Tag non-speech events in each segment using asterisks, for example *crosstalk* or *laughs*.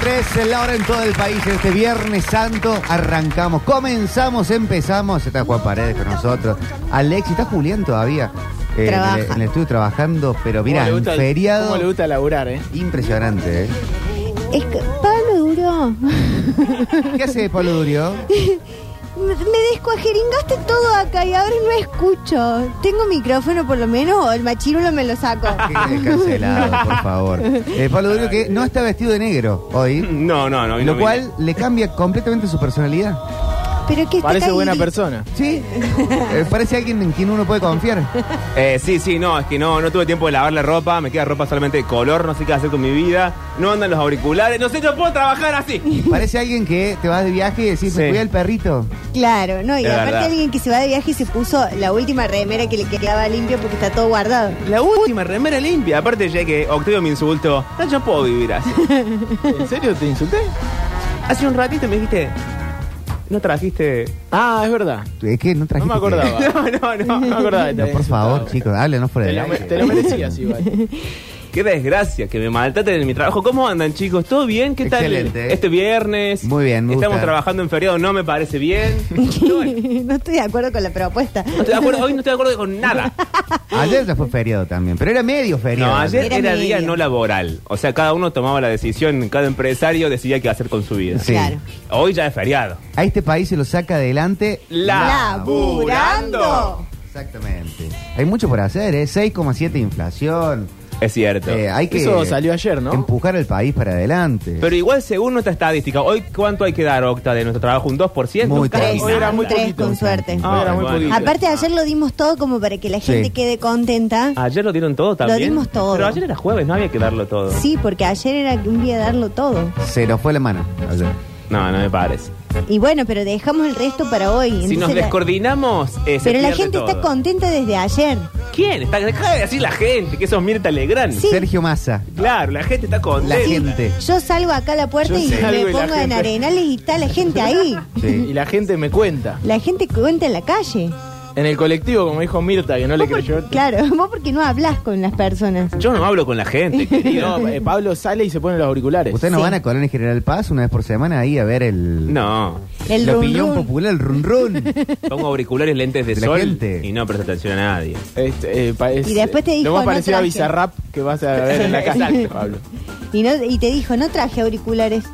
3, en la hora en todo el país. Este Viernes Santo arrancamos, comenzamos, empezamos. Está Juan Paredes con nosotros. Alexi, está Julián todavía. eh, Trabaja. En el, en el estudio trabajando, pero mira, ¿Cómo le en feriado. ¿Cómo le gusta laburar, eh? Impresionante, ¿eh? Es que Pablo Duro, ¿Qué hace Pablo Durio? *laughs* me descuajeringaste todo acá y ahora no escucho. ¿Tengo micrófono por lo menos o el machirulo me lo saco? *laughs* Qué cancelado, por favor. Eh, Pablo Durio que no está vestido de negro hoy, No, no, no. lo no cual le cambia completamente su personalidad. Pero que Parece buena persona. Sí, *laughs* Eh, parece alguien en quien uno puede confiar. Eh, sí, sí, no, es que no, no tuve tiempo de lavar la ropa, me queda ropa solamente de color, no sé qué hacer con mi vida, no andan los auriculares, no sé, yo puedo trabajar así. *laughs* Parece alguien que te vas de viaje y decís, me Sí. cuida el perrito. Claro, no, y Es aparte verdad. alguien que se va de viaje y se puso la última remera que le quedaba limpia porque está todo guardado. La última remera limpia, aparte ya que Octavio me insultó, no, yo puedo vivir así. *laughs* ¿En serio te insulté? Hace un ratito me dijiste, no trajiste... Ah, es verdad. Es que no No trajiste. me acordaba. *laughs* No, no, no, No me acordaba. de No, te por favor, chicos, háblenos Te lo, me- aire. te lo merecías igual. *laughs* Qué desgracia que me maltraten en mi trabajo. ¿Cómo andan, chicos? ¿Todo bien? ¿Qué tal? Excelente. Este viernes. Muy bien, me Estamos gusta. trabajando en feriado, no me parece bien. Bueno, *laughs* no estoy de acuerdo con la propuesta. no estoy de acuerdo, hoy no estoy de acuerdo con nada. *laughs* Ayer ya fue feriado también, pero era medio feriado. No, ayer Era era, día no laboral. O sea, cada uno tomaba la decisión, cada empresario decidía qué hacer con su vida. Sí. Claro. Hoy ya es feriado. A este país se lo saca adelante. Laburando. Exactamente. Hay mucho por hacer, ¿eh? 6,7 de inflación. Es cierto. Eh, hay que Eso salió ayer, ¿no? empujar el país para adelante. Pero igual, según nuestra estadística, hoy cuánto hay que dar, Octa, de nuestro trabajo? ¿Un 2%? Muy poquito. Hoy era muy Tres, poquito. con suerte. Ah, Era muy bueno. poquito. Aparte ayer lo dimos todo como para que la gente Sí. quede contenta. Ayer lo dieron todo también. dimos todo. Pero ayer era jueves, no había que darlo todo. Sí, porque ayer era un día de darlo todo. Se nos fue la mano ayer. No, no me parece. Y bueno, pero dejamos el resto para hoy. Si Entonces nos la- descoordinamos, eh, se Pero la pierde gente está contenta desde ayer. ¿Quién? Está, deja de decir la gente, que sos Mirta Legrand. Sí. Sergio Massa. Claro, la gente está La contenta. gente. Yo salgo acá a la puerta Yo y salgo me y la pongo en gente- arenales y está la gente ahí. Sí. *laughs* Y la gente me cuenta. La gente cuenta en la calle. En el colectivo, como dijo Mirta, que no le por- creyó. claro, *laughs* vos porque no hablas con las personas. Yo no hablo con la gente, *laughs* querido. No, eh, Pablo sale y se pone los auriculares. ¿Ustedes no Sí. van a Colonia General Paz una vez por semana ahí a ver el. No. El la run opinión run. popular, el run run. *laughs* Pongo auriculares, lentes de la sol gente. y no presto atención a nadie. Este, eh, pa- es, Y después te eh, dijo, Lo más no parecido a traje. Bizarrap que vas a ver en la casa. Pablo. Y, no, y te dijo, no traje auriculares.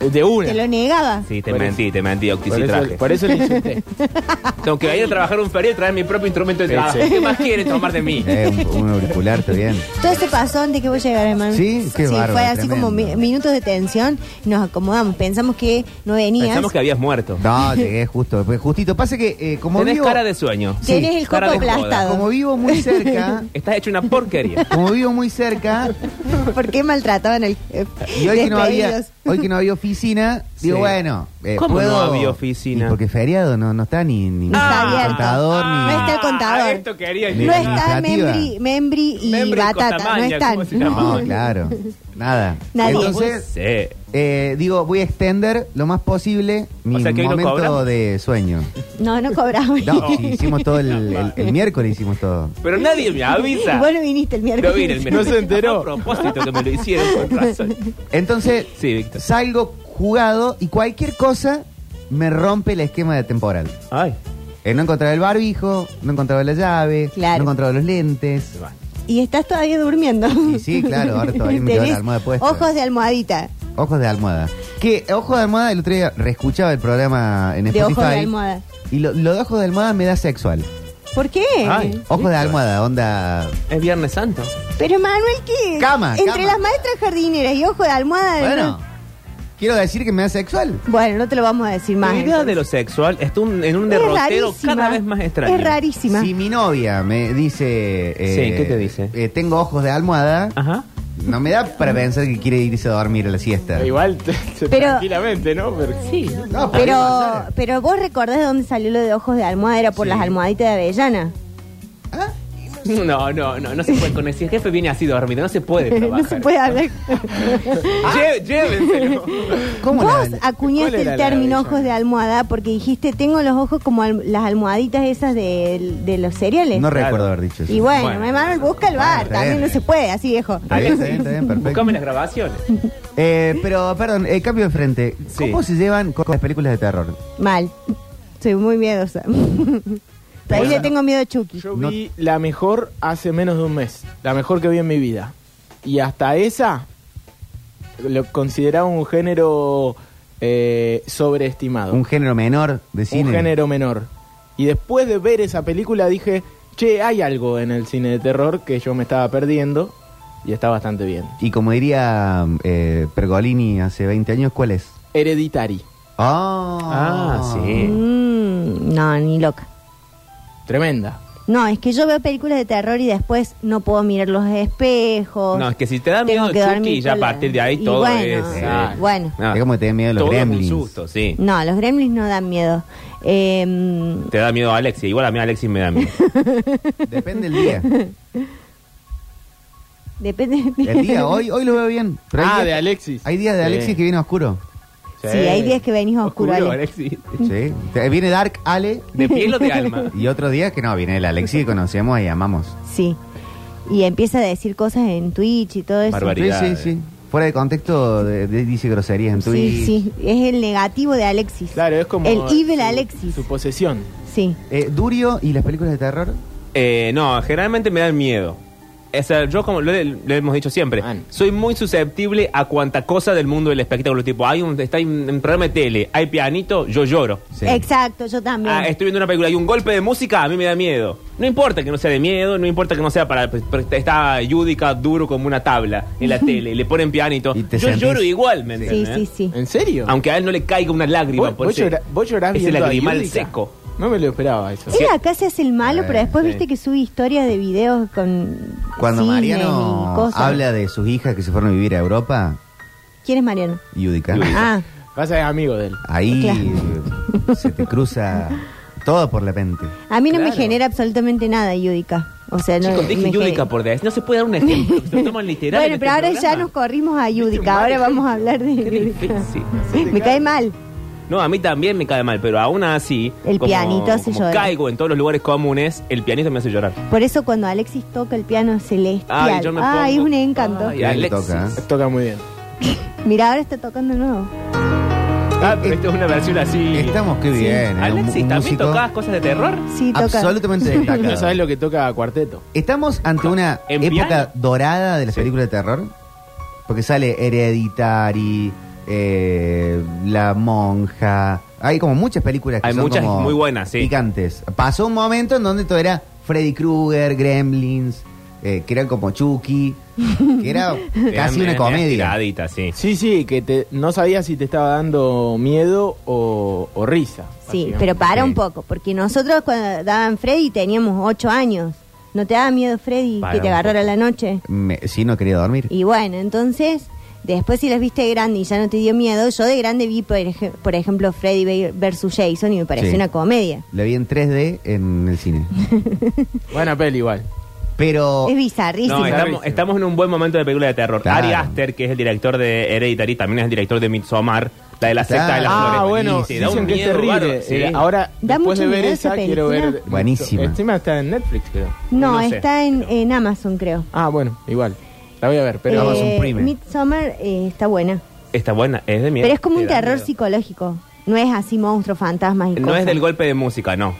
Eh, De una. Te lo negaba. Sí, te Por mentí, te mentí, Octi, Por eso, traje. por eso le insulté. *laughs* Tengo que ir a trabajar un feriado y traer mi propio instrumento de Sí, trabajo. sí. ¿Qué más quieren tomar de mí? *laughs* Eh, un, un auricular, está bien. Todo eso pasó antes que vos llegaras, hermano. Sí, qué bárbaro, fue así tremendo. como mi- minutos de tensión. Nos acomodamos. Pensamos que no venías. Pensamos que habías muerto. No, llegué justo, pues justito. Pasa que eh, como Tenés vivo, cara de sueño. Sí, Tenés el cara de joda. aplastado. como vivo muy cerca, *laughs* Estás hecho una porquería. como vivo muy cerca, ¿Por qué maltrataban al jefe? y hoy que no había, Despedidos. Hoy que no había oficina, digo Sí. bueno, eh, ¿Cómo puedo- no había oficina? Y porque feriado no, no está ni, ni No está abierto. contador No ni. está el contador. Ah, esto quería Ni- No ni está administrativa. Membri, Membri y Membri y Batata. No están. ¿cómo se llama? No, claro, nada. Nadie. Entonces, Sí. eh, digo, voy a extender lo más posible mi O sea que hoy no momento cobramos. de sueño. No, no cobramos. No, sí, hicimos todo el, *laughs* el- el miércoles, hicimos todo. Pero nadie me avisa. Vos no viniste el miércoles. No vine el No se enteró. A propósito que me lo hicieron con razón. Entonces, Sí, Salgo jugado y cualquier cosa me rompe el esquema de temporal. Ay. Eh, no encontraba el barbijo, no encontraba la llave, Claro. no encontraba los lentes. Y estás todavía durmiendo. Y sí, claro, ahora todavía me quedó la *laughs* almohada puesta. Ojos de almohadita. Ojos de almohada. Que ojos de almohada, el otro día reescuchaba el programa en De Spotify. ojos de almohada. Y lo, lo de ojos de almohada me da sexual. ¿Por qué? Ay. Ojos de almohada, onda. Es Viernes Santo. Pero Manuel, ¿qué? Cama, Entre cama. las maestras jardineras y ojo de almohada. Bueno, ¿no? Quiero decir que me da sexual. Bueno, no te lo vamos a decir más. La idea de lo sexual está un- en un Es derrotero rarísima. cada vez más extraño. Es rarísima. Si mi novia me dice. eh, Sí, ¿qué te dice? eh, tengo ojos de almohada, Ajá. no me da para pensar que quiere irse a dormir a la siesta. Igual, te- *laughs* te- Pero- tranquilamente, ¿no? Pero, Sí. No, podría Pero, pasar. pero vos recordás de dónde salió lo de ojos de almohada, era por Sí. las almohaditas de avellana. ¿Ah? *laughs* No, no, no, no se puede. Con ese jefe viene así dormido, no se puede trabajar. *laughs* no se puede hablar. *laughs* Lle- Llévenselo. ¿Cómo Vos la- acuñaste ¿Cuál era el la término ojos de almohada porque dijiste tengo los ojos como al- las almohaditas esas de, de los cereales. No Claro. recuerdo haber dicho eso. y bueno, Bueno. me Manuel busca el bar, está también bien. no se puede, así viejo. Está bien, está bien, está bien, perfecto. Buscame las grabaciones. Eh, pero, perdón, eh, cambio de frente. Sí. ¿Cómo se llevan con las películas de terror? Mal. Soy muy miedosa. Ahí le tengo miedo a Chucky. Yo No- vi la mejor hace menos de un mes. La mejor que vi en mi vida. Y hasta esa lo consideraba un género eh, sobreestimado. Un género menor de cine. Un género menor. Y después de ver esa película dije, che, hay algo en el cine de terror que yo me estaba perdiendo y está bastante bien. Y como diría eh, Pergolini hace 20 años, ¿cuál es? Hereditary. Ah, Ah, sí. Mm, no, ni loca. Tremenda. No, es que yo veo películas de terror y después no puedo mirar los espejos. No, es que si te da miedo Chucky, dormir ya a partir de ahí y todo bueno, es. Ah, bueno. no, Es como que te da miedo los todo es un gremlins. susto, sí. No, los gremlins no dan miedo. Eh, Te da miedo Alexis. Igual a mí Alexis me da miedo. *laughs* Depende del día. depende. El día, hoy, hoy lo veo bien. Pero ah, días- de Alexis. Hay días de Sí. Alexis que viene oscuro. Sí, hay días que venís oscuro, Oscuro, Ale. Sí. Te- Viene Dark Ale. ¿De piel o de alma? *laughs* Y otros días que no, viene el Alexis que conocemos y amamos. Sí. Y empieza a decir cosas en Twitch y todo eso. Barbaridad. Sí, sí, sí. Fuera de contexto, de- de- dice groserías en Twitch. Sí, sí. Es el negativo de Alexis. Claro, es como... El evil su- Alexis. Su posesión. Sí. Eh, Durio y las películas de terror. Eh, no, generalmente me dan miedo. O sea, yo como lo, lo hemos dicho siempre, Man. soy muy susceptible a cuanta cosa del mundo del espectáculo. Tipo, hay un, está en un programa de tele, hay pianito, yo lloro. Sí. Exacto, yo también. Ah, estoy viendo una película y un golpe de música, a mí me da miedo. No importa que no sea de miedo, no importa que no sea para... pues, está Yudica duro como una tabla en la *laughs* tele, le ponen pianito. Y te Yo sentís- lloro igual, ¿me sí, entiendes? sí, sí. ¿En serio? Aunque a él no le caiga una lágrima ¿Vos, por vos ese- llora- vos llorás ese viendo a lagrimal Yudica? seco. No me lo esperaba eso. Él acá se hace el malo, Eh, pero después sí. viste que sube historias de videos con. Cuando cines Mariano y cosas. habla de sus hijas que se fueron a vivir a Europa, ¿Quién es Mariano? Yudica, Yudica. Ah, Pasa es amigo de él. ahí se te cruza todo por la mente. a mí no me Claro. genera absolutamente nada, Yudica. O sea, no. Chicos, dije me Yudica gen- por des. No se puede dar un ejemplo. Se lo toman literal. Bueno, en pero este ahora ya programa. nos corrimos a Viste, Yudica. Ahora vamos a hablar de Qué Yudica. difícil. Me cae mal. No, a mí también me cae mal, pero aún así. El como- pianito hace como llorar. caigo en todos los lugares comunes, el pianito me hace llorar. Por eso cuando Alexis toca el piano celestial. Ay, yo me Ay, es pongo- un encanto. Ay, Alexis. toca, ¿eh? Toca muy bien. *laughs* Mira, ahora está tocando de nuevo. Ah, pero esta es una versión así. Estamos qué bien. ¿eh? Un- Alexis, un ¿también músico tocabas cosas de terror? Sí, toca. Absolutamente *laughs* No destacado. sabes lo que toca cuarteto. Estamos ante una ¿En época piano? dorada de las Sí. películas de terror. Porque sale Hereditary, eh, La Monja. Hay como muchas películas que Hay son muchas como muy buenas, sí. Picantes. Pasó un momento en donde todo era Freddy Krueger, Gremlins, eh, que eran como Chucky, que era *laughs* casi una comedia. Tiradita, sí. Sí, sí, que te, no sabía si te estaba dando miedo o, o risa. Sí, pero para Sí. un poco, porque nosotros cuando daban Freddy teníamos ocho años. ¿No te daba miedo Freddy Para que te un agarrara la noche? Me- sí, no quería dormir. Y bueno, entonces, después si las viste de grande y ya no te dio miedo, yo de grande vi, por, ej- por ejemplo, Freddy ve- versus Jason y me pareció Sí. una comedia. La vi en 3D en el cine. *laughs* Buena peli igual. Pero Es bizarrísimo. No, estamos, en un buen momento de película de terror. Claro. Ari Aster, que es el director de Hereditary, también es el director de Midsommar, la de la secta de las flores. Ah, bueno, Sí, da dicen un que es miedo terrible. bárbaro, sí. Eh, Ahora, Da después mucho de ver esa quiero ver... Buenísima. Encima está en Netflix, creo. No, no sé. está en, en Amazon, creo. Ah, bueno, igual. La voy a ver, pero... Amazon Prime. Midsommar eh, está buena. Está buena, es de miedo. Pero es como Te un da terror miedo. psicológico. No es así monstruos, fantasmas y No cosas. es del golpe de música, no.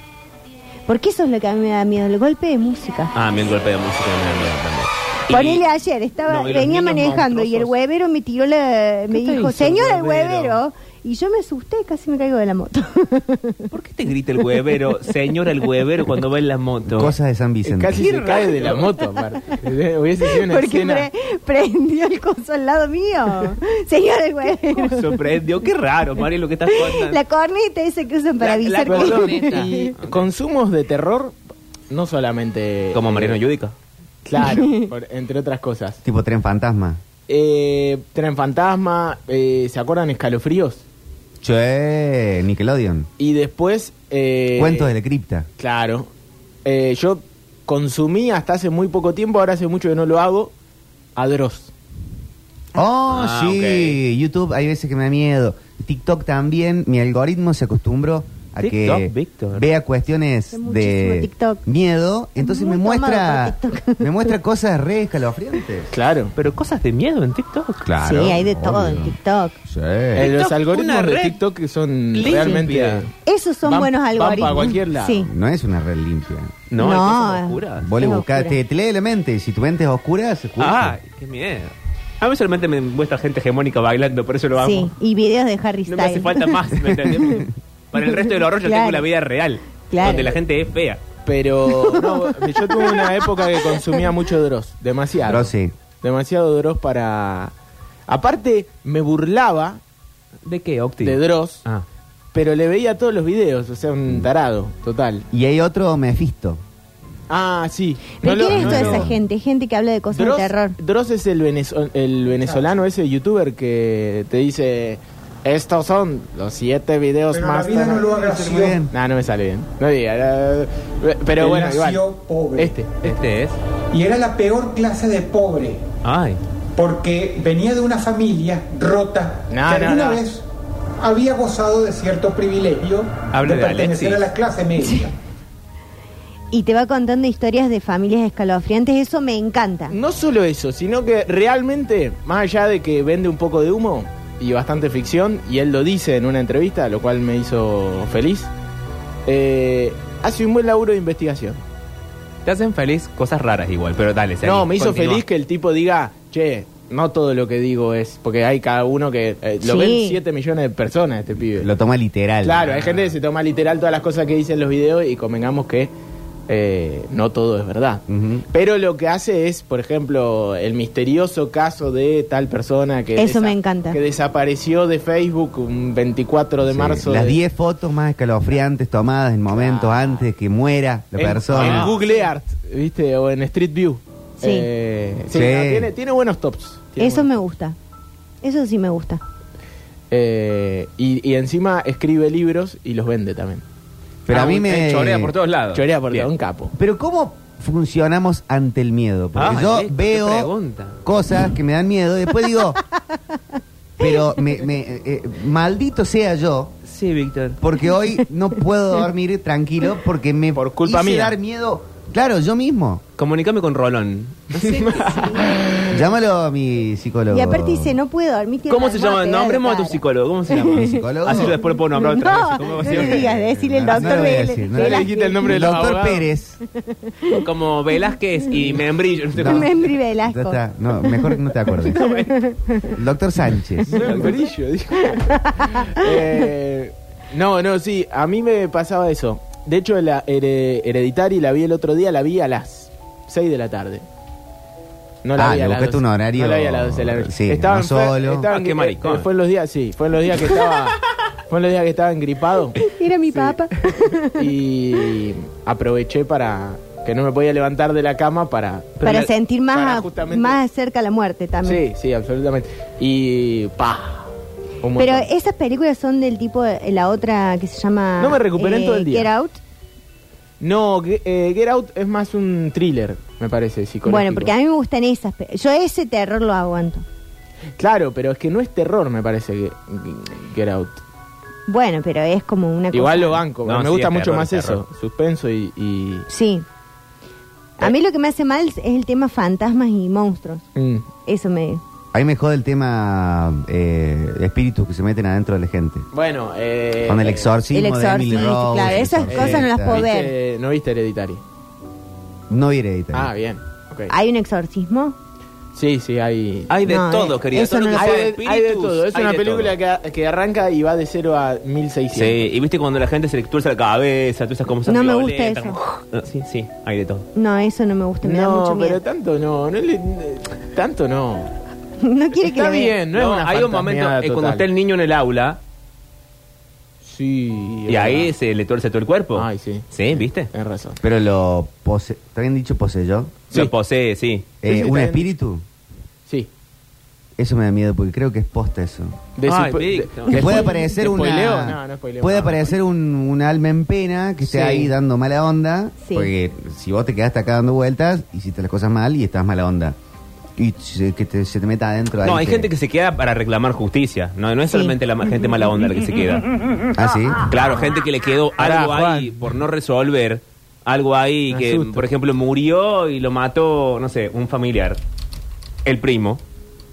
Porque eso es lo que a mí me da miedo, el golpe de música. Ah, a mí el golpe de música me da miedo también. Y- Ponele ayer, estaba, No, y los venía niños manejando y el monstruosos. huevero me tiró la, me ¿Qué te dijo, hizo el señor el huevero?" huevero. Y yo me asusté, casi me caigo de la moto. *laughs* ¿Por qué te grita el huevero, señora el huevero, cuando va en la moto? cosas de San Vicente. Casi se cae de la moto, aparte. *laughs* Hubiese sido una Porque escena... pre- prendió el coso al lado mío. señor el huevero. Sorprendió, qué raro, María, lo que estás contando. La corneta esa que usan para La- la avisar que... Perdón, corneta. y *laughs* consumos de terror, no solamente... Como Mariano eh, Yudica. Claro, por- entre otras cosas. Tipo Tren Fantasma. Eh, Tren Fantasma, eh, ¿se acuerdan Escalofríos? Che, Nickelodeon. Y después... eh, Cuentos de la cripta. Claro. Eh, yo consumí hasta hace muy poco tiempo, ahora hace mucho que no lo hago, a Dross. Oh, Ah, sí. YouTube, hay veces que me da miedo. TikTok también, mi algoritmo se acostumbró a TikTok, que vea cuestiones de TikTok. miedo, entonces Muy me muestra *laughs* me muestra cosas re escalofriantes. Claro. Pero cosas de miedo en TikTok. Claro. sí, hay de todo en. TikTok. Sí. Eh, los algoritmos de TikTok son limpia. realmente... Esos son Van- buenos van algoritmos. para cualquier lado. Sí. No es una red limpia. No, No. hay cosas oscuras. Vos le buscás, oscura. te, te lee la mente, y si tu mente es oscura, se escucha. Ah, qué miedo. A mí solamente me muestra gente hegemónica bailando, por eso lo amo. Sí, y videos de Harry No me hace Styles. falta más, ¿me entendés? *laughs* Para el resto del horror yo Claro. tengo la vida real, Claro. donde la gente es fea. Pero *laughs* no, yo tuve una época que consumía mucho Dross, demasiado. Pero sí. Demasiado Dross para... Aparte, me burlaba ¿De qué, Octi? de Dross, Ah. pero le veía todos los videos, o sea, un tarado, total. Y hay otro Mephisto. Ah, sí. ¿Pero No lo- quién es no toda lo- esa gente? Gente que habla de cosas Dross, de terror. Dross es el, venezo- el venezolano, ese youtuber que te dice, estos son los siete videos Pero la más... vida no lo agració. bien. No, no me sale bien. No diga. Pero Él bueno, nació igual. pobre. Este. Este es. Y era la peor clase de pobre, Ay. porque venía de una familia rota No, que no, alguna no. vez había gozado de cierto privilegio Hable de pertenecer a la clase media. Y te va contando historias de familias escalofriantes. Eso me encanta. No solo eso, sino que realmente, más allá de que vende un poco de humo y bastante ficción, y él lo dice en una entrevista, lo cual me hizo feliz, eh, hace un buen laburo de investigación. Te hacen feliz cosas raras igual, pero dale, seguí, no, me hizo continúa. feliz que el tipo diga, che, no todo lo que digo es, porque hay cada uno que eh, lo Sí. ven 7 millones de personas este pibe. Lo toma literal. Claro, hay gente que se toma literal todas las cosas que dicen los videos y convengamos que eh, no todo es verdad. Pero lo que hace es, por ejemplo, el misterioso caso de tal persona que, Eso me encanta. que desapareció de Facebook un 24 de Sí, marzo. Las de- 10 fotos más escalofriantes tomadas en momentos Ah. antes de que muera la en, persona. en Google Art, ¿viste? O en Street View. Sí. Eh, sí, Sí. no, tiene, tiene buenos tops. Tiene Eso me buenos gusta. Eso sí me gusta. tops. Eh, y, y encima escribe libros y los vende también. Pero a mí me. eh, chorea por todos lados. Chorea por Bien. todo, un capo. Pero ¿cómo funcionamos ante el miedo? Porque Ah, yo qué veo pregunta. cosas que me dan miedo y después digo, pero me, me- eh, maldito sea yo, Sí, Víctor. porque hoy no puedo *laughs* dormir tranquilo porque me Por culpa hice mía. dar miedo. Claro, yo mismo. Comunicame con Rolón. *laughs* Llámalo a mi psicólogo. Y aparte dice, no puedo dormir. tiene ¿Cómo se llama? almohada Nombremos a tu psicólogo. ¿Cómo se llama? ¿Mi psicólogo? Así yo después lo puedo nombrar otra No, vez. ¿Cómo va a no ser? le digas, decirle el No, doctor no lo voy a Vélez. decir, no. Ya le dijiste el nombre El de los doctor abogados. Pérez. *laughs* Como Velázquez y Membrillo. No sé No. cómo- Membri Ya Velasco. está. No, mejor que no te acuerdes. *laughs* El doctor Sánchez. Membrillo, dijo. Eh, no, no, sí, a mí me pasaba eso. De hecho, la Here- Hereditary la vi el otro día, la vi a las 6 de la tarde. No Ah, vi a las buscaste 12. un horario- No la vi a las 12 de la noche. sí, Estaba no enfer- solo. estaba Ah, qué maricón. eh, fue en los días, sí, fue en los días que estaba, *laughs* fue en los días que estaba engripado Era mi papá. *laughs* y aproveché para que no me podía levantar de la cama para Para la- sentir para más, justamente- más cerca la muerte también. Sí, sí, absolutamente. Y pa. Un Pero montón. esas películas son del tipo, eh, la otra que se llama... No me recuperé en todo el día. Get Out. No, Ge- eh, Get Out es más un thriller, me parece, psicológico. Bueno, porque a mí me gustan esas. pe- Yo ese terror lo aguanto. Claro, pero es que no es terror, me parece, que Get Out. Bueno, pero es como una Igual cosa... lo banco, No, me sí, gusta es mucho terror, más es terror. eso, suspenso y... y- Sí. A mí lo que me hace mal es el tema fantasmas y monstruos. Mm. Eso me... A mí me jode el tema eh, espíritus que se meten adentro de la gente. Bueno, eh... Con el exorcismo, El de Emily Rose. claro, esas cosas no las puedo ver. ¿viste- ¿No viste Hereditary? No vi Hereditary. Ah, bien. ok. ¿Hay un exorcismo? Sí, sí, hay... Hay de No, todo, eh, querido. eso Todo no lo que lo Hay de, espíritus, hay de todo, es hay una película todo. que, que arranca y va de 0 a 1600. Sí, y viste cuando la gente se le tuerce la cabeza, todas esas cosas No me gusta eso. como- No, Sí, sí, hay de todo. No, eso no me gusta, me da No, mucho miedo. pero tanto no, no le- tanto no. *laughs* no quiere que Está vea. bien, no, es una hay un momento fantasmeada eh, cuando total. está el niño en el aula Sí. y ahí se le tuerce todo el cuerpo. Ay, sí. Sí, ¿viste? Tienes razón. Pero lo pose... ¿Está bien dicho poseyó? Sí. Lo posee, sí. Eh, sí, ¿Un espíritu? Sí. Eso me da miedo porque creo que es posta eso. De Ay, su- Víctor. Que de- puede de- aparecer una. spoileo. No, no spoileo. puede No. aparecer un, un alma en pena que esté Sí. ahí dando mala onda. Sí. Porque si vos te quedaste acá dando vueltas, hiciste las cosas mal y estás mala onda. Y se, que te- se te meta adentro. No, hay te- gente que se queda para reclamar justicia. No, no es Sí. solamente la ma- gente mala onda la que se queda. Ah, sí. Claro, gente que le quedó Pará, algo ahí Juan. por no resolver. Algo ahí Me que, asusto. por ejemplo, murió y lo mató, no sé, un familiar, el primo,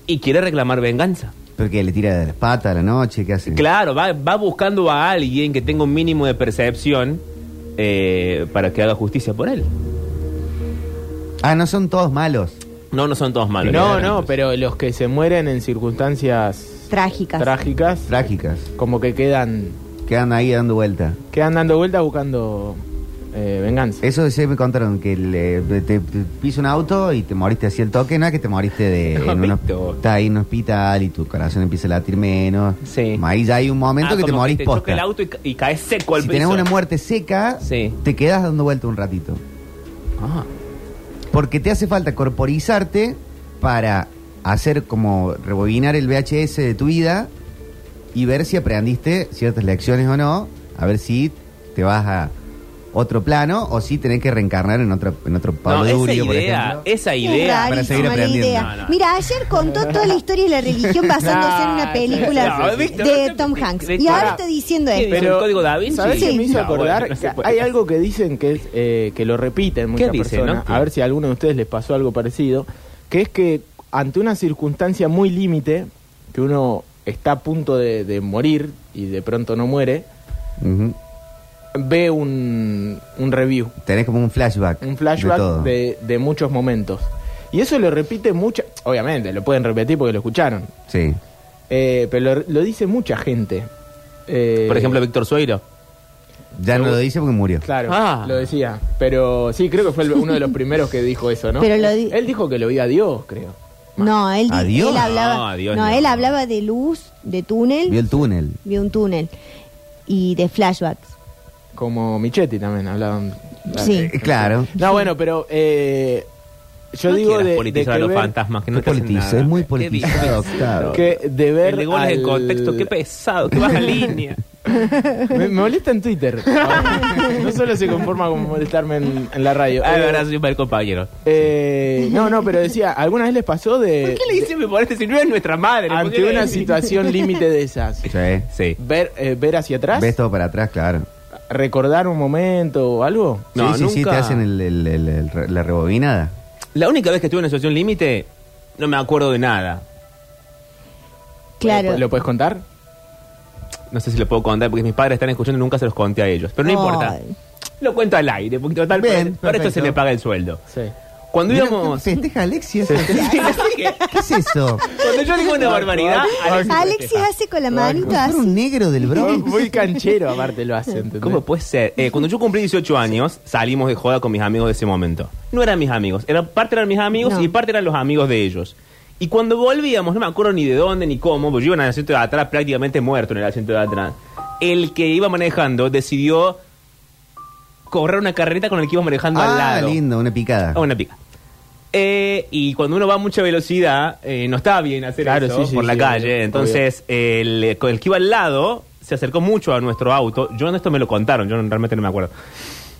y quiere reclamar venganza. Porque le tira de las patas a la noche, ¿qué hace? Claro, va, va buscando a alguien que tenga un mínimo de percepción eh, para que haga justicia por él. Ah, no son todos malos. No, no son todos malos. No, no, pero los que se mueren en circunstancias Trágicas. trágicas, Trágicas. como que quedan Quedan ahí dando vueltas. quedan dando vueltas buscando eh, venganza. Eso sí me contaron que le, te, te pisa un auto y te moriste así el toque, no es que te moriste de No, *laughs* en un, Víctor. estás ahí en un hospital y tu corazón empieza a latir menos. Sí. Ahí ya hay un momento Ah, que te como morís te choca el auto y, ca- y caes seco al si piso. tenés una muerte seca, Sí. te quedas dando vuelta un ratito. Ah. Porque te hace falta corporizarte para hacer como rebobinar el VHS de tu vida y ver si aprendiste ciertas lecciones o no, a ver si te vas a otro plano o si tenés que reencarnar en otro, en otro No, Pablo esa Durio, por idea, ejemplo. esa Es idea. para seguir aprendiendo. idea. No, no. Mira, ayer contó toda la historia de la religión *laughs* basándose en una No, película no, de no, Tom Hanks. de- Y ahora está diciendo ¿Qué esto. dice? ¿El código Da Vinci? ¿Sabes qué Sí. me hizo No, acordar? bueno, no hay algo que dicen que es eh, que lo repiten muchas ¿Qué dice, personas. no? A ver si a alguno de ustedes les pasó algo parecido. Que es que ante una circunstancia muy límite, que uno está a punto de, de morir y de pronto no muere. Ve un, un review, Tenés como un flashback. un de flashback todo. de, de muchos momentos. Y eso lo repite mucha, obviamente, lo pueden repetir porque lo escucharon, Sí. Eh, pero lo, lo dice mucha gente. Eh, Por ejemplo, Víctor Sueiro. Ya no lo dice porque murió. Claro, Ah. lo decía. Pero sí, creo que fue el- uno de los *laughs* primeros que dijo eso, ¿no? Pero lo di- Él dijo que lo vio a Dios, creo. No, él, di- ¿Adiós? él hablaba, No, adiós no, no. él hablaba de luz, de túnel, Vio el túnel. vio un túnel y de flashbacks. Como Michetti también hablaban. Sí. Claro. No, bueno, pero eh, yo No digo de, de politizar que a los ver- fantasmas que no te hacen politiza, nada. es muy ¿Qué politizado? *laughs* Octavio. que de ver El de goles contexto, qué pesado, qué baja línea. *laughs* me, me molesta en Twitter. *laughs* no solo se conforma con molestarme en, en la radio. Ay, Eh, ahora soy para el compañero. eh, no, no, pero decía, ¿alguna vez les pasó de, ¿Por qué le dice me parece si no es nuestra madre? de- ante ¿Por qué una situación límite de esas? Sí. Sí. Ver, eh, ver hacia atrás, Ves todo para atrás, claro. Recordar un momento o algo. No, sí, sí, sí, nunca. te hacen el- el- el- el- la rebobinada. La única vez que estuve en una situación límite, no me acuerdo de nada. Claro. ¿Lo puedes contar? No sé si lo puedo contar porque mis padres están escuchando y nunca se los conté a ellos. Pero no importa. Lo cuento al aire, porque total, Bien, por, por esto se me paga el sueldo. Sí. Cuando Mira, íbamos. ¿qué ¿Festeja Alexia? ¿Qué es eso? cuando yo digo una barbaridad, Alexis Alexis hace con la manito así. un negro del Bronx. muy canchero, aparte lo hace. ¿entendés? ¿Cómo puede ser? Eh, cuando yo cumplí 18 años, salimos de joda con mis amigos de ese momento. No eran mis amigos, era, parte eran mis amigos No. y parte eran los amigos de ellos. Y cuando volvíamos, no me acuerdo ni de dónde ni cómo, porque yo iba en el asiento de atrás prácticamente muerto en el asiento de atrás. El que iba manejando decidió correr una carreta con el que iba manejando al Ah, lado. lindo, una picada. Ah, una pica. Eh, y cuando uno va a mucha velocidad, eh, no está bien hacer Claro, eso sí, sí, por la sí, calle. obvio. Entonces, el, el que iba al lado se acercó mucho a nuestro auto. Yo esto me lo contaron, yo realmente no me acuerdo.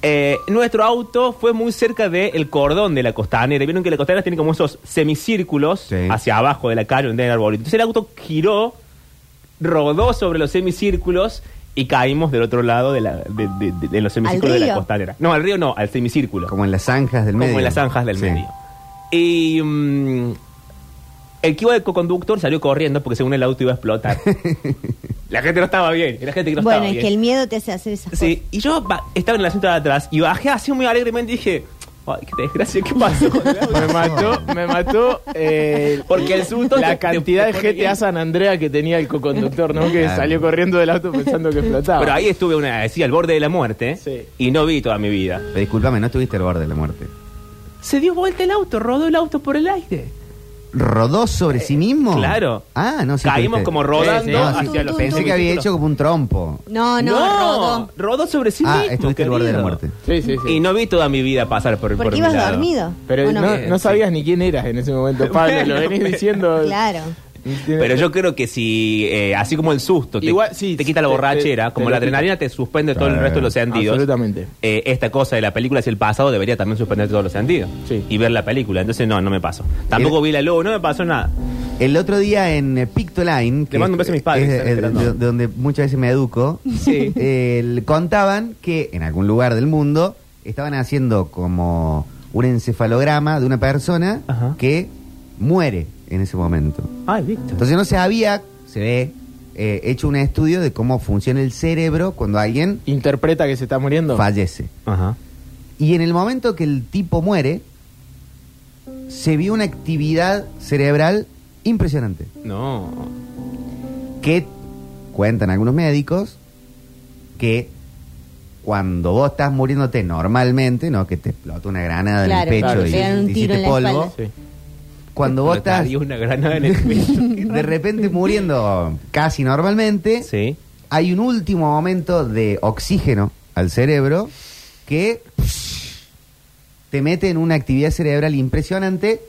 Eh, nuestro auto fue muy cerca del cordón de la costanera. Vieron que la costanera tiene como esos semicírculos Sí. hacia abajo de la calle donde hay arbolitos. Entonces el auto giró, rodó sobre los semicírculos y caímos del otro lado de, la, de, de- de- de los semicírculos de la río? costanera. No, al río no, al semicírculo Como en las zanjas del como medio. en las zanjas del Sí. medio. Y mm, el que iba de co-conductor salió corriendo porque según el auto iba a explotar. *laughs* la gente no estaba bien, era gente que no Bueno, estaba es bien. que el miedo te hace hacer esas Sí, y yo ba- estaba en el asiento de atrás y bajé así muy alegremente y dije, ay, qué desgracia, ¿qué pasó? con el auto?" *laughs* Me mató, me mató eh, Porque el susto te- la cantidad te de pone GTA. San Andrea que tenía el coconductor, ¿no? Que salió corriendo del auto pensando que explotaba. Pero ahí estuve una, así al borde de la muerte Sí. y no vi toda mi vida. Pero discúlpame, no estuviste al borde de la muerte. Se dio vuelta el auto, rodó el auto por el aire. ¿Rodó sobre sí mismo? claro. Ah, no, sí. Caímos como rodando Sí, sí. No, hacia los Pensé que había hecho como un trompo. No, no, rodó. sobre sí Ah, mismo. estuviste al borde de la querido. muerte. Sí, sí, sí. Y no vi toda mi vida pasar por, por Porque mi ibas lado. dormido. Pero ¿o no, no? no sabías ni quién eras en ese momento, Pablo. *laughs* Bueno, lo venís diciendo. Claro. Pero yo creo que si, eh, así como el susto, te, Igual, sí, te quita la te- borrachera, te- como te la lo quita. adrenalina te suspende todo el Claro. resto de los sentidos. Absolutamente. eh, esta cosa de la película hacia el pasado debería también suspender todos los sentidos. Sí. Y ver la película. Entonces, no, no me pasó. Tampoco vi la luz, no me pasó nada. El otro día en eh, Pictoline, que mando un beso a mis padres, es, están eh, esperando. de, de donde muchas veces me educo, Sí. *laughs* eh, contaban que en algún lugar del mundo estaban haciendo como un encefalograma de una persona Ajá. que muere en ese momento. Ay, Víctor. Entonces no se había, se ve, eh, hecho un estudio de cómo funciona el cerebro cuando alguien Interpreta que se está muriendo. fallece. Ajá. Y en el momento que el tipo muere, se vio una actividad cerebral impresionante. No. que cuentan algunos médicos que cuando vos estás muriéndote normalmente, no que te explota una granada Claro, en el pecho claro, y te dan un te polvo, espalda. Sí. Cuando vos estás una granada en el *laughs* pecho. de repente muriendo casi normalmente, sí. hay un último momento de oxígeno al cerebro que te mete en una actividad cerebral impresionante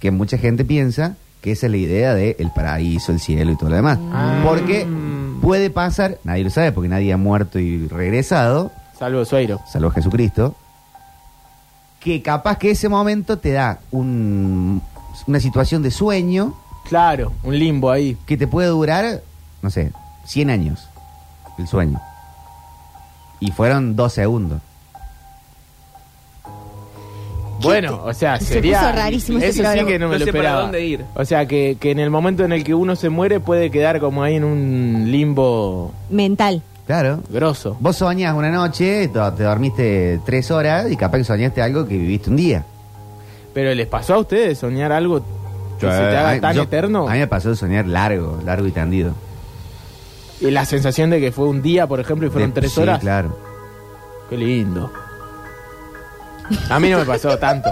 que mucha gente piensa que esa es la idea de el paraíso, el cielo y todo lo demás. Ah. Porque puede pasar, nadie lo sabe porque nadie ha muerto y regresado, Salvo Sueiro. salvo Jesucristo, que capaz que ese momento te da un- una situación de sueño Claro, un limbo ahí. que te puede durar, no sé, 100 años el sueño. Y fueron dos segundos. Bueno, o sea, Se sería. puso rarísimo ese Eso sí programa. que no me No lo sé para esperaba. dónde ir. O sea, que, que en el momento en el que uno se muere puede quedar como ahí en un limbo Mental. Claro. grosso. Vos soñás una noche, to- te dormiste tres horas y capaz que soñaste algo que viviste un día. Pero ¿les pasó a ustedes soñar algo que se te haga A mí- tan yo- eterno? A mí me pasó de soñar largo, largo y tendido. Y la sensación de que fue un día, por ejemplo, y fueron De- tres sí, horas. claro. Qué lindo. A mí no me pasó tanto.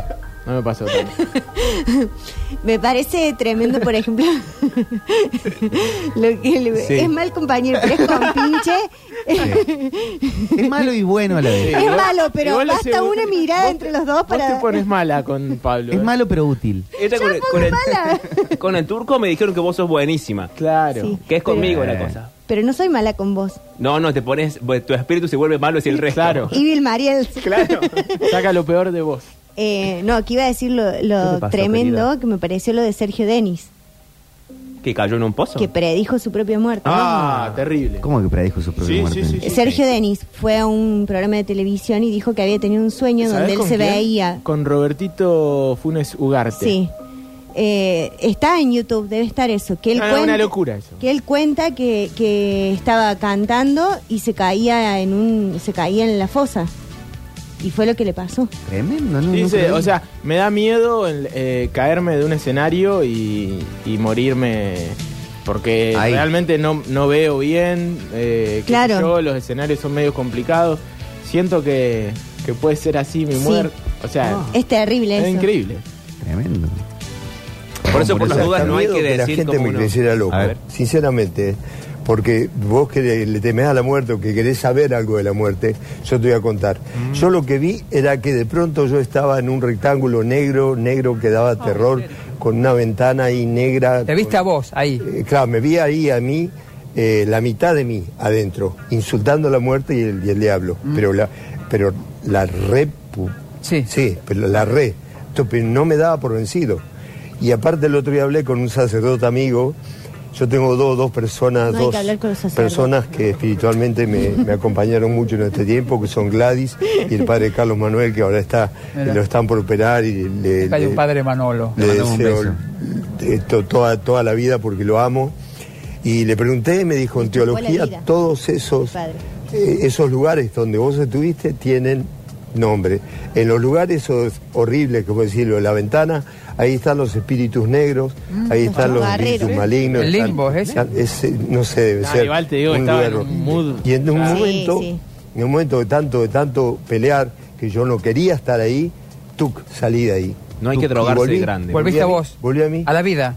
No me pasó tanto. *laughs* *laughs* Me parece tremendo, por ejemplo, *laughs* lo que le- Sí. es mal compañero, pero es con pinche. Es malo y bueno a la vez. Es malo, pero Igual basta una mirada vos- entre los dos Vos para- te pones mala con Pablo. Es ¿eh? malo pero útil. Con, el, con, el, *laughs* con el turco me dijeron que vos sos buenísima. Claro. Sí. Que es conmigo la cosa. Pero no soy mala con vos. No, no, te pones, tu espíritu se vuelve malo si el resto. Claro. Y Bill Mariel. Claro. Saca lo peor de vos. Eh, no, que iba a decir lo, ¿Qué lo te pasó, tremendo querida? que me pareció lo de Sergio Denis, que cayó en un pozo. que predijo su propia muerte. Ah, terrible. ¿Cómo que predijo su propia Sí, muerte? sí, sí, sí. Sergio Denis fue a un programa de televisión y dijo que había tenido un sueño ¿Sabés donde él se quién? veía. Con Robertito Funes Ugarte. Sí. Eh, está en YouTube, debe estar eso. Que él Ah, cuenta, una locura eso. Que él cuenta que, que estaba cantando y se caía en un, se caía en la fosa. Y fue lo que le pasó. Tremendo, ¿no? Dice, o sea, me da miedo el, eh, caerme de un escenario y, y morirme porque Ahí. realmente no, no veo bien. Eh, Claro. yo, los escenarios son medio complicados. Siento que, que puede ser así mi Sí. muerte. O sea, Es terrible es eso. increíble. Tremendo. Por eso, por las dudas, no hay que la decir gente como me uno- creciera loco, sinceramente. Porque vos que le, temés a la muerte o que querés saber algo de la muerte, yo te voy a contar. Mm. Yo lo que vi era que de pronto yo estaba en un rectángulo negro, negro que daba terror, con una ventana ahí negra. Te viste a vos ahí. Eh, claro, me vi ahí a mí, eh, la mitad de mí adentro, insultando la muerte y el, y el diablo. Pero la, pero la re. pu- Sí. Sí, pero la re. Entonces, pero no me daba por vencido. Y aparte el otro día hablé con un sacerdote amigo. Yo tengo dos, dos personas, No que dos sacerdotes. personas que espiritualmente me, me acompañaron mucho en este tiempo, que son Gladys y el padre Carlos Manuel, que ahora está, Mira. lo están por operar y le, hay un le- padre Manolo. le Le un deseo beso. eh, to- toda, toda la vida porque lo amo. Y le pregunté, me dijo, en teología todos esos, eh, esos lugares donde vos estuviste tienen nombre. En los lugares esos horribles, como decirlo, la ventana, ahí están los espíritus negros, ahí están los espíritus malignos. ¿El están- limbo es ese? están- ese, no sé, debe No, ser. igual te digo, un estaba en un mood. Y en un momento, sí. en un momento de tanto, de tanto pelear, que yo no quería estar ahí, tuc, salí de ahí. No hay que Tuc, drogarse volví- de grande. Volviste a mí, vos. Volví a mí A la vida.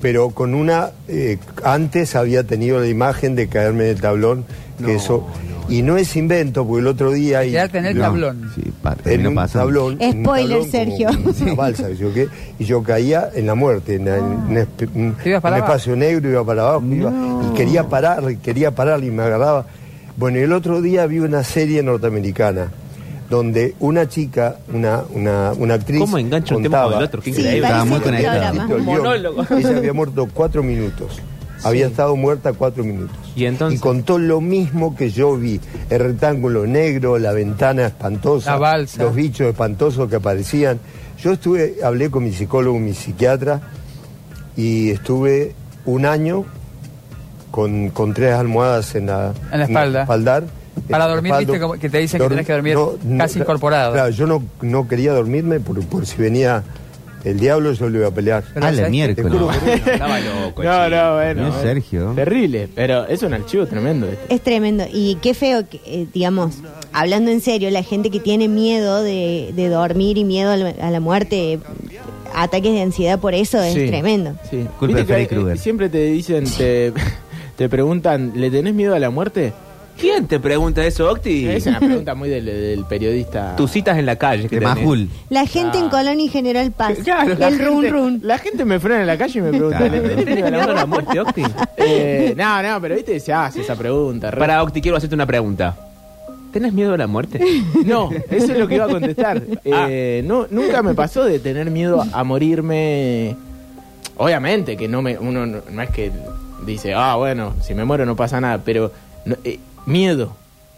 pero con una eh, antes había tenido la imagen de caerme en el tablón que No, eso Y no es invento, porque el otro día... y- Quedarte en el no, tablón. Sí, En un pasando. tablón. un Spoiler, como Sergio. Una balsa. Y yo caía en la muerte, en, en un, espacio negro, iba para abajo, iba- y quería parar, y quería parar y me agarraba. Bueno, y el otro día vi una serie norteamericana donde una chica, una, una, una actriz. ¿Cómo engancha un tema con el otro? Qué Sí, muy el. Ella había muerto cuatro minutos. Había estado muerta cuatro minutos. Y entonces- contó lo mismo que yo vi. El rectángulo negro, la ventana espantosa, La balsa. los bichos espantosos que aparecían. Yo estuve, hablé con mi psicólogo, mi psiquiatra, y estuve un año con, con tres almohadas en la, En la espalda. espaldar. Para dormir, viste que te dicen que tenés que dormir casi incorporado. Claro, yo no, no quería dormirme por, por si venía el diablo, yo lo iba a pelear. Pero A la miércoles. Estaba *laughs* loco. No, chico. no, bueno. No. Sergio. Terrible, pero es un archivo tremendo este. Es tremendo. Y qué feo, que, eh, digamos, hablando en serio, la gente que tiene miedo de, de dormir y miedo a la, a la muerte, ataques de ansiedad por eso, es Sí, tremendo. Sí. Culpa de Freddy Krueger. Siempre te dicen, te, *laughs* te preguntan, ¿le tenés miedo a la muerte? ¿Quién te pregunta eso, Octi? Es una pregunta muy del, del periodista. Tus citas en la calle. que De tenés. Majul. La gente en Ah. Colonia y General Paz. *laughs* Claro, la el run gente, run. La gente me frena en la calle y me pregunta, Claro. ¿le tenés miedo a la ¿Miedo a la muerte? muerte, Octi? Eh, no, no, pero viste, se hace esa pregunta. re- Para Octi, quiero hacerte una pregunta. ¿Tenés miedo a la muerte? *laughs* No, eso es lo que iba a contestar. *laughs* Eh, no, nunca me pasó de tener miedo a morirme. Obviamente que no me, uno no, no es que dice, ah, bueno, si me muero no pasa nada, pero no, eh, miedo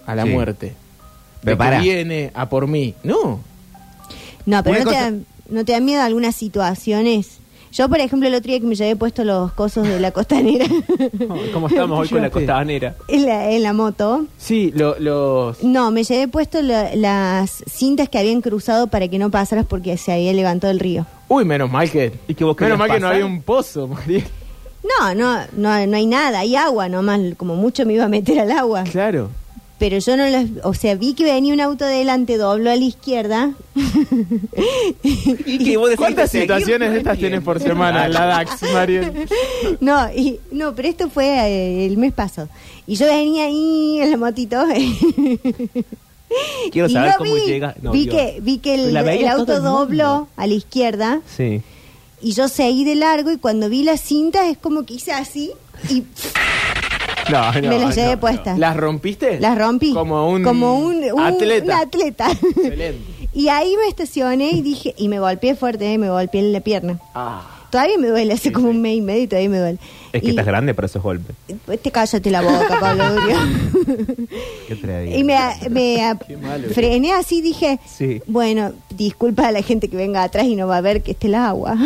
a la Sí. muerte. Pero De que pará. viene a por mí. No. No, pero Una no, te cosa- dan, no te dan miedo a algunas situaciones. Yo, por ejemplo, el otro día que me llevé puesto los cosos de la *laughs* costanera *laughs* ¿Cómo estamos hoy con la costanera? en, la, en la moto. Sí, lo- los. No, me llevé puesto la- las cintas que habían cruzado para que no pasaras porque se había levantado el río. Uy, menos mal que. ¿Y que vos menos mal que no pasar? había un pozo, Mariel. No, no, no, no hay nada, hay agua nomás, como mucho me iba a meter al agua. Claro. Pero yo no las, o sea, vi que venía un auto delante, dobló a la izquierda. *laughs* ¿Y que vos decidiste ¿Cuántas situaciones de estas tienes por semana en la DAX, Mariel? *laughs* No, y, no, pero esto fue eh, el mes pasado. Y yo venía ahí en la motito. Quiero *laughs* y saber cómo vi, llega- no, vi Dios. que vi que el, auto mundo. dobló a la izquierda Sí. Y yo seguí de largo y cuando vi las cintas es como que hice así y No, no, me las llevé no, puestas. ¿Las rompiste? Las rompí. Como un, Como un, un- atleta. un atleta. Excelente. *laughs* y ahí me estacioné y dije, y me golpeé fuerte, eh, me golpeé en la pierna. Ah. Todavía me duele, hace como un mes y medio y todavía me duele. Es que Y- estás grande para esos golpes. Pues te cállate la boca, *laughs* Pablo Durio. Qué atrevido. y me, me Qué malo. frené así, dije, Sí. bueno, disculpa a la gente que venga atrás y no va a ver que esté el agua.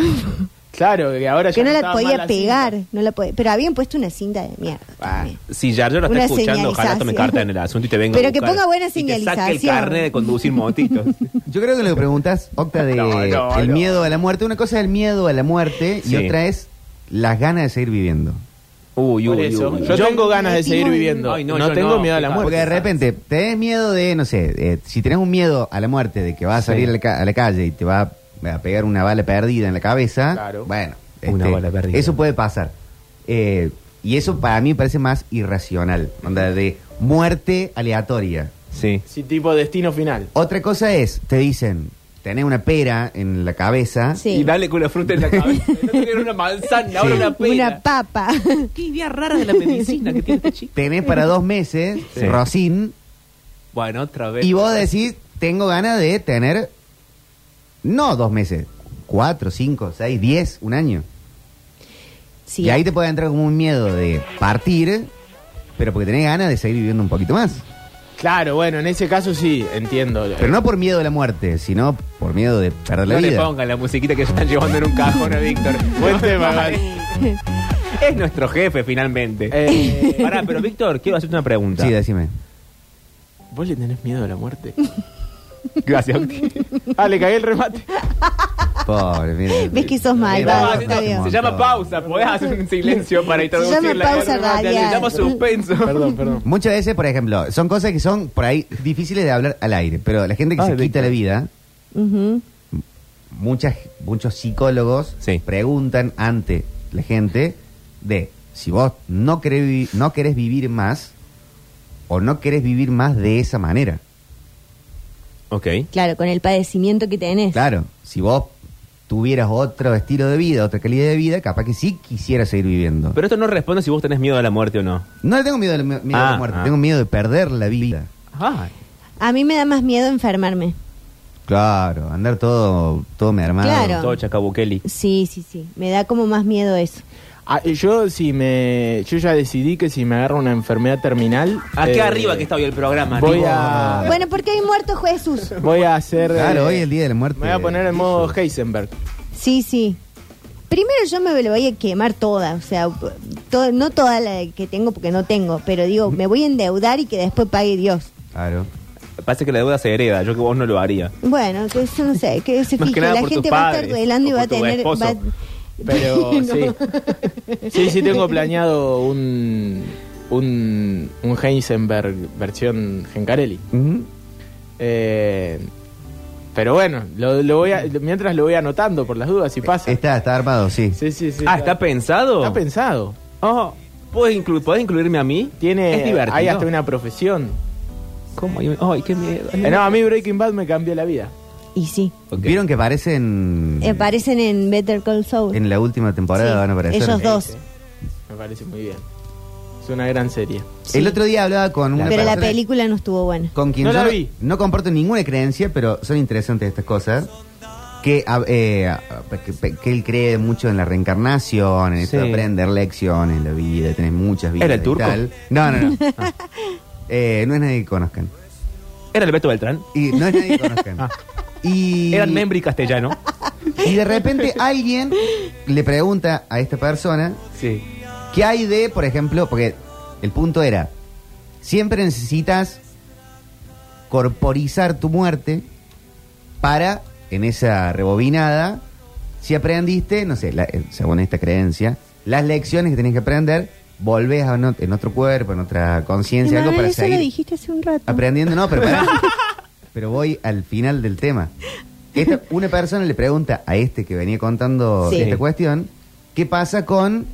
Claro, que ahora ya que no la estaba podía pegar, cinta. no la podía, pero habían puesto una cinta de mierda. Ah. Si Jar Jar lo está Una escuchando, ojalá tome señalización. carta en el asunto y te venga Pero a que ponga buena Y que saque el señalización. carnet de conducir motitos. *laughs* Yo creo que lo que preguntas, Octa, de *laughs* No, no, el no. miedo a la muerte. Una cosa es el miedo a la muerte y otra es las ganas de seguir viviendo. Uy, uy, eso, uy. yo tengo ganas de seguir viviendo. Ay, no, tengo no, miedo a la muerte. Porque de repente tenés miedo de, no sé, eh, si tenés un miedo a la muerte, de que vas a salir Sí. a, la ca- a la calle y te va a pegar una bala perdida en la cabeza, Claro. bueno, Una este, bala perdida. eso puede pasar. Eh, y eso para mí me parece más irracional, onda de muerte aleatoria. Sí. Sí, tipo destino final. Otra cosa es, te dicen, tenés una pera en la cabeza, Sí. Y dale con la fruta en la cabeza. *laughs* No una manzana, ahora una pera. Una papa. *laughs* Qué idea rara de la medicina que tiene este chico. tenés para dos meses, Sí. rocín, Bueno, otra vez. y vos decís, tengo ganas de tener, no dos meses, cuatro, cinco, seis, diez, un año. Sí. Y ahí te puede entrar como un miedo de partir, pero porque tenés ganas de seguir viviendo un poquito más. Claro, bueno, en ese caso sí, entiendo. Pero no por miedo a la muerte, sino por miedo de perder la No le vida. pongan la musiquita que se están llevando en un cajón a Víctor. *laughs* Buen tema. Es nuestro jefe, finalmente. Eh, Pará, pero Víctor, quiero hacerte una pregunta. Sí, decime. ¿Vos le tenés miedo a la muerte? *laughs* Gracias, Octi. Ah, le cagué el remate. Pobre, mira. Ves que sos malvado, no, está bien. se llama pausa, podés hacer un silencio para introducir llama la pausa Se radial. llama suspenso. Perdón, perdón. Muchas veces, por ejemplo, son cosas que son por ahí difíciles de hablar al aire, pero la gente que Ay, se quita la vida, muchas, muchos psicólogos Sí. preguntan ante la gente de si vos no querés, no querés vivir más, o no querés vivir más de esa manera. Ok. Claro, con el padecimiento que tenés. Claro, si vos tuvieras otro estilo de vida, otra calidad de vida, capaz que sí quisieras seguir viviendo. Pero esto no responde si vos tenés miedo a la muerte o no. no le tengo miedo, a la, miedo a la Ah, muerte, ah. tengo miedo de perder la vida. Ay. A mí me da más miedo enfermarme. Claro, andar todo, todo mermado. Claro. Todo Chacabuqueli. Sí, sí, sí. Me da como más miedo eso. Ah, yo si me yo ya decidí que si me agarro una enfermedad terminal Aquí eh, arriba que está hoy el programa. voy tipo. a Bueno, porque hay muerto Jesús. voy a hacer Claro, eh, hoy es el día de la muerte. me voy a poner en modo Heisenberg Sí, sí. Primero yo me lo voy a quemar toda, o sea, to- no toda la que tengo porque no tengo, pero digo, me voy a endeudar y que después pague Dios. Claro. Parece que la deuda se hereda. Yo que vos no lo haría. Bueno, que eso no sé, que se fije, la gente va a estar duelando y va a tener... va- pero *laughs* No. sí sí sí tengo planeado un un un Heisenberg versión Gencarelli. Eh, pero bueno lo, lo voy a, mientras lo voy anotando por las dudas si pasa Está, está armado, sí. sí sí sí ah, ¿está pensado? está pensado Oh, ¿puedes, inclu- ¿podés incluirme a mí? tiene Es divertido. hay hasta una profesión ¿Cómo? Ay, qué miedo. Eh, no a mí Breaking Bad me cambió la vida Y sí, Ok. ¿Vieron que aparecen Eh, aparecen en Better Call Saul. en la última temporada? Sí, Van a aparecer. ellos dos. Sí, me parece muy bien es una gran serie El otro día hablaba con una Pero la persona película no estuvo buena. con quien No yo la vi. no comparto ninguna creencia, pero son interesantes estas cosas. Que, a- eh, a- que, que él cree mucho en la reencarnación, en esto de Sí. aprender lecciones en la vida, tener muchas vidas. ¿Era el y turco? tal. No, no, no. *laughs* Eh, no es nadie que conozcan. ¿Era el Beto Beltrán? Y no es nadie que conozcan. *laughs* Y, Eran Membri castellano. y de repente alguien le pregunta a esta persona Sí. ¿Qué hay de, por ejemplo, porque el punto era, siempre necesitas corporizar tu muerte para, en esa rebobinada, si aprendiste, no sé, la- eh, según esta creencia, las lecciones que tenés que aprender, volvés a no- en otro cuerpo, en otra conciencia, algo para eso lo seguir dijiste hace un rato. aprendiendo. No, pero pará. *laughs* pero voy al final del tema. Esta- *laughs* una persona le pregunta a este que venía contando Sí. esta cuestión, ¿qué pasa con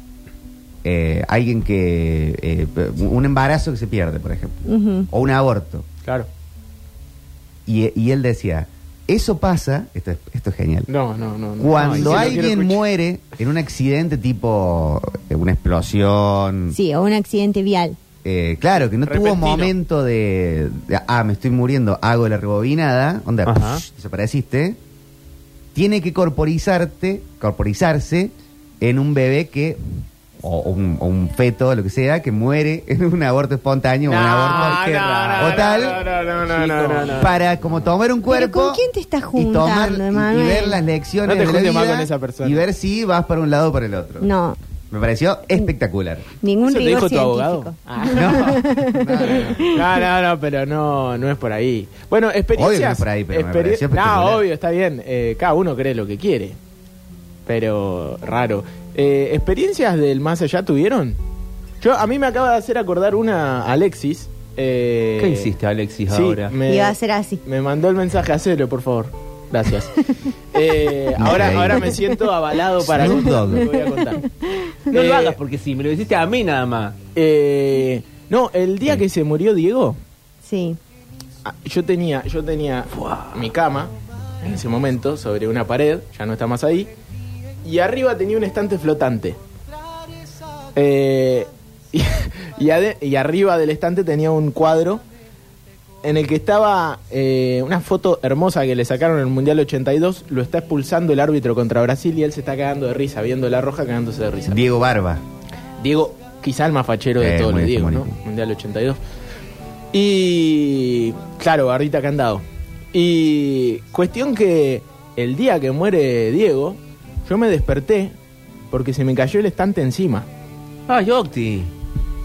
eh, alguien que... eh, un embarazo que se pierde, por ejemplo, o un aborto? claro Y, y él decía, eso pasa, esto es, esto es genial, no no no, no. cuando alguien muere en un accidente tipo eh, una explosión, Sí, o un accidente vial. Eh, claro, que no tuvo momento de, de, ah, me estoy muriendo, hago la rebobinada, onda, psh, desapareciste, tiene que corporizarte, corporizarse en un bebé que, o, un, o un feto, lo que sea, que muere *laughs* en un aborto espontáneo, o un aborto no, no, o tal, no, no, no, no, no, no, no. para como tomar un cuerpo ¿con quién te estás y tomar juntando, y- y, Emanuel? ver las lecciones No te de la vida con esa persona. y ver si vas para un lado o para el otro. No, Me pareció espectacular. ningún ¿Eso te rigor dijo tu abogado? Ah. No, *laughs* no, no. No, no, no, pero no, no es por ahí. Bueno, experiencias. Obvio que no es por ahí, pero me pareció No, obvio, está bien. Eh, cada uno cree lo que quiere. Pero raro. Eh, ¿Experiencias del más allá tuvieron? Yo, a mí me acaba de hacer acordar una Alexis. eh, ¿Qué hiciste, Alexis, sí, ahora? Me, Iba a ser así. me mandó el mensaje, hacelo, por favor. Gracias. Eh, ahora, ahora me siento avalado para Snoop contar Dogg. lo que voy a contar. No Eh, lo hagas porque sí, me lo hiciste a mí nada más. eh, no, el día que se murió Diego, Sí. Ah, yo tenía, yo tenía mi cama en ese momento sobre una pared, ya no está más ahí, y arriba tenía un estante flotante. Eh, *laughs* y, y ade- y arriba del estante tenía un cuadro en el que estaba eh, una foto hermosa que le sacaron en el Mundial 82, lo está expulsando el árbitro contra Brasil y él se está cagando de risa, viendo la roja cagándose de risa. Diego Barba. Diego, quizá el más fachero de Eh, todos los Diego, ¿no? Mundial 82. Y claro, Barrita Candado. Y cuestión que el día que muere Diego, yo me desperté porque se me cayó el estante encima. Ay, Octi.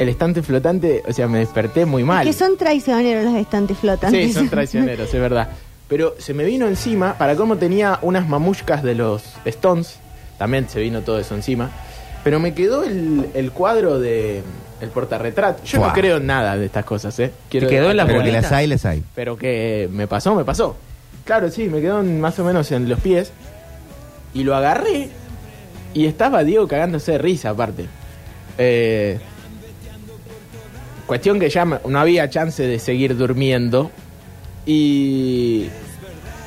El estante flotante, o sea, me desperté muy mal. Que son traicioneros los estantes flotantes. Sí, son *laughs* traicioneros, es verdad. Pero se me vino encima, para cómo tenía unas mamushkas de los Stones, también se vino todo eso encima. Pero me quedó el, el cuadro de el portarretrato. Yo no creo en nada de estas cosas, ¿eh? ¿Te quedó en la Pero que las hay, las hay. Pero que me pasó, me pasó. Claro, sí, me quedó en- más o menos en los pies. Y lo agarré. Y estaba Diego cagándose de risa, aparte. Eh, Cuestión que ya no había chance de seguir durmiendo. Y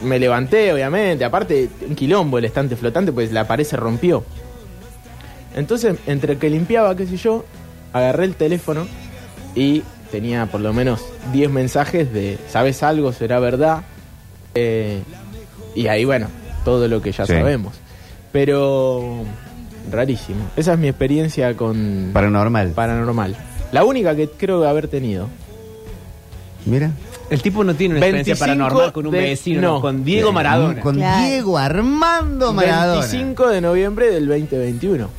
me levanté, obviamente. Aparte, un quilombo el estante flotante, pues la pared se rompió. Entonces, entre que limpiaba, qué sé yo, agarré el teléfono y tenía por lo menos 10 mensajes de ¿sabes algo? ¿Será verdad? Eh, y ahí, bueno, todo lo que ya Sí. sabemos. Pero rarísimo. Esa es mi experiencia con Paranormal. paranormal. La única que creo haber tenido. Mira. El tipo no tiene una experiencia 25 paranormal con un de- vecino, no. con Diego Maradona. Con Claro. Diego Armando Maradona. 25 de noviembre del 2021.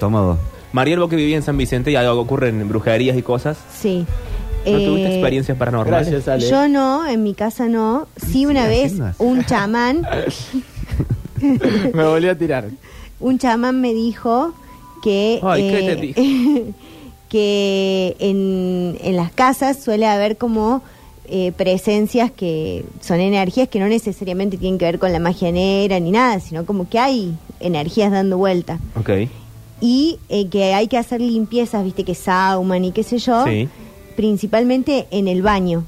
Toma vos. Mariel, vos que vivía en San Vicente y algo ocurren brujerías y cosas. Sí. ¿No tuviste Eh, experiencias paranormales? Gracias, Ale. Yo no, en mi casa no. Sí, una Sí, vez un chamán, *laughs* Me volví a tirar. *laughs* un chamán me dijo que Ay, ¿qué eh, te *laughs* que en, en las casas suele haber como eh, presencias que son energías que no necesariamente tienen que ver con la magia negra ni nada, sino como que hay energías dando vuelta. Ok. Y eh, que hay que hacer limpiezas, viste, que sauman y qué sé yo, Sí. principalmente en el baño.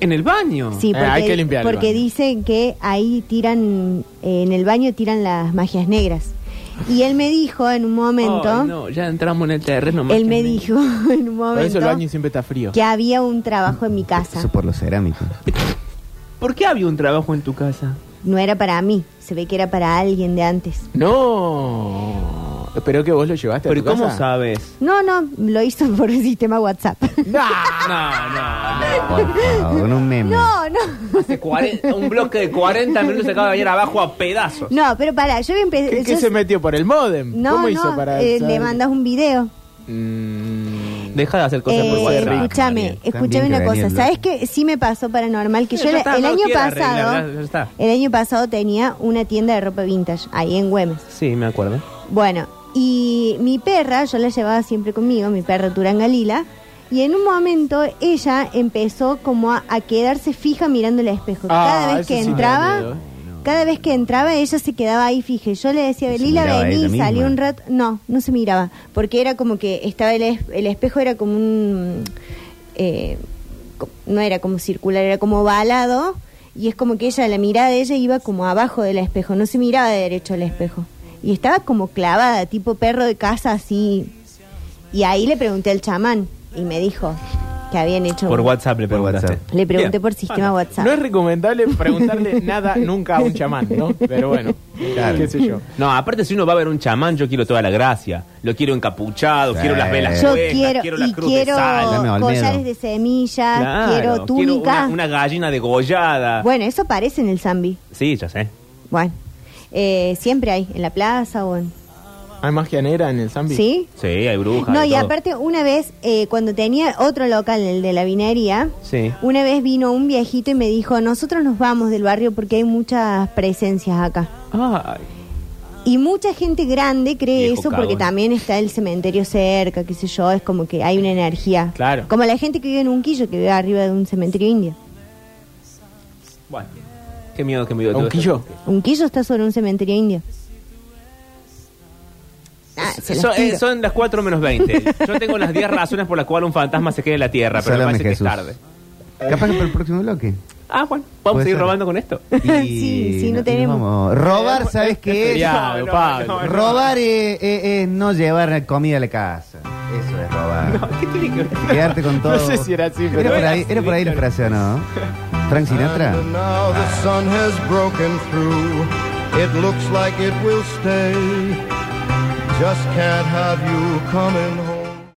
¿En el baño? Sí, Eh, porque, hay que limpiar el porque baño. dicen que ahí tiran, eh, en el baño tiran las magias negras. Y él me dijo en un momento, no, ya entramos en el terreno. más él me dijo *laughs* en un Por eso el momento baño siempre está frío. que había un trabajo en mi casa. Eso por los cerámicos. ¿Por qué había un trabajo en tu casa? No era para mí, se ve que era para alguien de antes. No. Espero que vos lo llevaste ¿Pero a ¿y tu cómo casa. sabes? No, no, lo hizo por el sistema WhatsApp. No. No, no, *laughs* Por favor, un meme. No, no. no. Hace 40 un bloque de 40 minutos se acaba de venir abajo a pedazos. No, pero para, yo empecé... ¿Qué, qué yo- se metió por el modem? No, ¿Cómo hizo para eh, saber? le mandas un video. Mm, Deja de hacer cosas por Eh, WhatsApp. escúchame, escúchame También una que cosa. ¿Sabes qué? Sí me pasó paranormal que Sí, yo ya el- está, el no año quiere pasado, arreglar, ya- ya está. el año pasado tenía una tienda de ropa vintage ahí en Güemes. Sí, me acuerdo. Bueno, y mi perra, yo la llevaba siempre conmigo, mi perra Turanga Lila, y en un momento ella empezó como a, a quedarse fija mirando el espejo. Ah, Cada vez que sí entraba, cada vez que entraba ella se quedaba ahí fija. Y Yo le decía, ¿Se Lila, vení, misma? un rato. No, no se miraba, porque era como que estaba el, es- el espejo era como un... eh, no era como circular, era como ovalado. Y es como que ella, la mirada de ella iba como abajo del espejo, no se miraba de derecho al espejo. Y estaba como clavada, tipo perro de casa, así. Y ahí le pregunté al chamán y me dijo que habían hecho... Por WhatsApp le Por preguntaste. WhatsApp. Le pregunté Bien. por sistema WhatsApp. No es recomendable preguntarle *laughs* nada nunca a un chamán, ¿no? Pero bueno, Claro. qué sé yo. No, aparte si uno va a ver un chamán, yo quiero toda la gracia. Lo quiero encapuchado, Sí. quiero las velas Yo puestas, quiero, la y cruz quiero de sal. Collares de semillas, Claro, quiero túnica. una, una gallina degollada. Bueno, eso aparece en el Zambi. Sí, ya sé. Bueno, eh, siempre hay, en la plaza o en... ¿Hay magia negra en el Zambi? ¿Sí? Sí, hay brujas. No, y todo. aparte una vez, eh, cuando tenía otro local, el de la vinería, Sí. una vez vino un viejito y me dijo, nosotros nos vamos del barrio porque hay muchas presencias acá. Ay, Y mucha gente grande cree Viejo eso porque también está el cementerio cerca, qué sé yo, es como que hay una energía. Claro. Como la gente que vive en un quillo, que vive arriba de un cementerio indio. bueno. Qué miedo, qué miedo. ¿Un todo quillo? esto. Un quillo está sobre un cementerio indio. Ah, se las Son, eh, tiro. son las 4 menos 20. Yo tengo las 10 razones por las cuales un fantasma se quede en la Tierra, pero me Salame, parece Jesús. que es tarde. Capaz que para el próximo bloque. Ah, bueno, vamos a Puede seguir ser. robando con esto. *laughs* Sí, sí, no y tenemos. vamos. Robar, ¿sabes qué es? feriado, No, no, Pablo. no, no. Robar es, es- es no llevar comida a la casa. Eso es robar. ¿Qué tiene que ver? Quedarte con todo. *laughs* No sé si era así, pero Era por era ahí, así, era por ahí la frase, ¿o ¿no? *laughs* Frank Sinatra. Now the sun has broken through. It looks like it will stay. Just can't have you coming home.